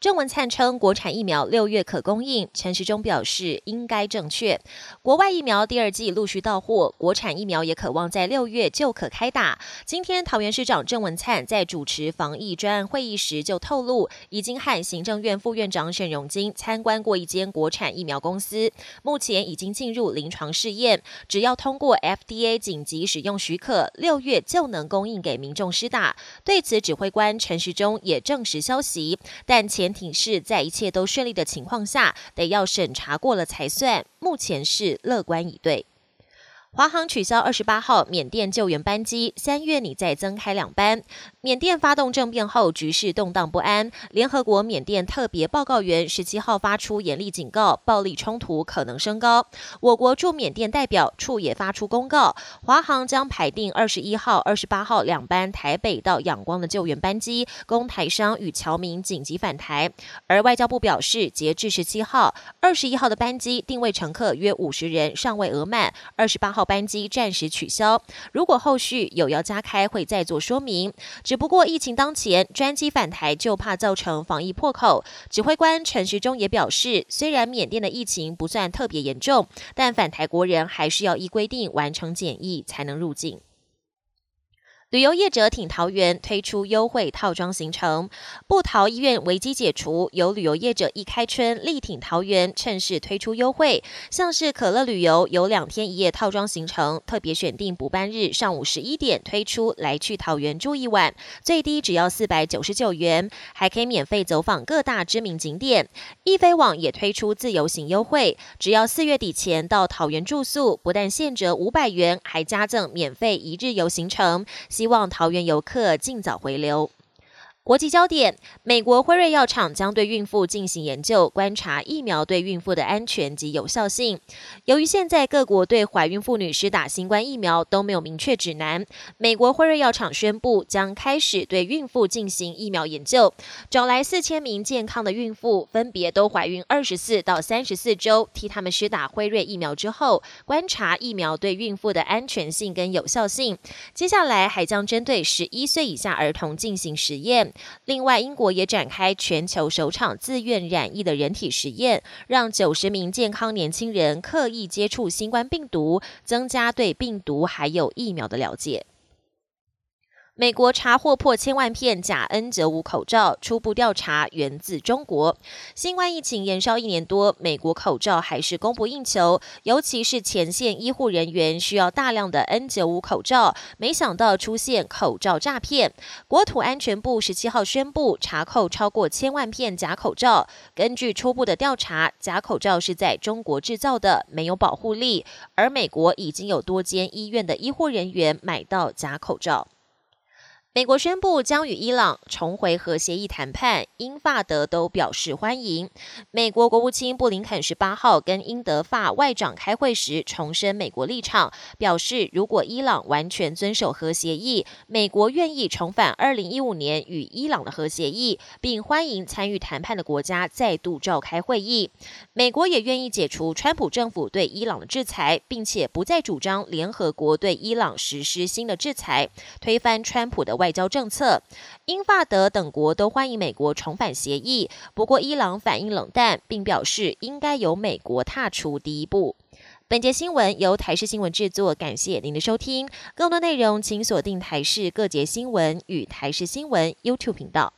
郑文灿称国产疫苗六月可供应，陈时中表示应该正确。国外疫苗第二季陆续到货，国产疫苗也渴望在六月就可开打。今天桃园市长郑文灿在主持防疫专案会议时就透露，已经和行政院副院长沈荣金参观过一间国产疫苗公司，目前已经进入临床试验，只要通过 FDA 紧急使用许可，六月就能供应给民众施打。对此，指挥官陈时中也证实消息，但前。前提是在一切都顺利的情况下，得要审查过了才算。目前是乐观以对。华航取消二十八号缅甸救援班机，三月拟再增开两班。缅甸发动政变后，局势动荡不安。联合国缅甸特别报告员十七号发出严厉警告，暴力冲突可能升高。我国驻缅甸代表处也发出公告，华航将排定二十一号、二十八号两班台北到仰光的救援班机，供台商与侨民紧急返台。而外交部表示，截至十七号、二十一号的班机定位乘客约五十人，尚未额满。二十八号号。班机暂时取消，如果后续有要加开，会再做说明。只不过疫情当前，专机返台就怕造成防疫破口。指挥官陈时中也表示，虽然缅甸的疫情不算特别严重，但返台国人还是要依规定完成检疫才能入境。旅游业者挺桃园推出优惠套装行程，不桃医院危机解除，有旅游业者一开春力挺桃园，趁势推出优惠，像是可乐旅游有两天一夜套装行程，特别选定补班日上午十一点推出，来去桃园住一晚，最低只要四百九十九元，还可以免费走访各大知名景点。易飞网也推出自由行优惠，只要四月底前到桃园住宿，不但现折五百元，还加赠免费一日游行程。希望桃园游客尽早回流。国际焦点：美国辉瑞药厂将对孕妇进行研究，观察疫苗对孕妇的安全及有效性。由于现在各国对怀孕妇女施打新冠疫苗都没有明确指南，美国辉瑞药厂宣布将开始对孕妇进行疫苗研究，找来四千名健康的孕妇，分别都怀孕二十四到三十四周，替他们施打辉瑞疫苗之后，观察疫苗对孕妇的安全性跟有效性。接下来还将针对十一岁以下儿童进行实验。另外，英国也展开全球首场自愿染疫的人体实验，让九十名健康年轻人刻意接触新冠病毒，增加对病毒还有疫苗的了解。美国查获破千万片假 N 九五口罩，初步调查源自中国。新冠疫情延烧一年多，美国口罩还是供不应求，尤其是前线医护人员需要大量的 N 九五口罩。没想到出现口罩诈骗，国土安全部十七号宣布查扣超过千万片假口罩。根据初步的调查，假口罩是在中国制造的，没有保护力。而美国已经有多间医院的医护人员买到假口罩。美国宣布将与伊朗重回核协议谈判，英法德都表示欢迎。美国国务卿布林肯十八号跟英德法外长开会时，重申美国立场，表示如果伊朗完全遵守核协议，美国愿意重返二零一五年与伊朗的核协议，并欢迎参与谈判的国家再度召开会议。美国也愿意解除川普政府对伊朗的制裁，并且不再主张联合国对伊朗实施新的制裁，推翻川普的外。外交政策，英法德等国都欢迎美国重返协议。不过，伊朗反应冷淡，并表示应该由美国踏出第一步。本节新闻由台视新闻制作，感谢您的收听。更多内容请锁定台视各节新闻与台视新闻 YouTube 频道。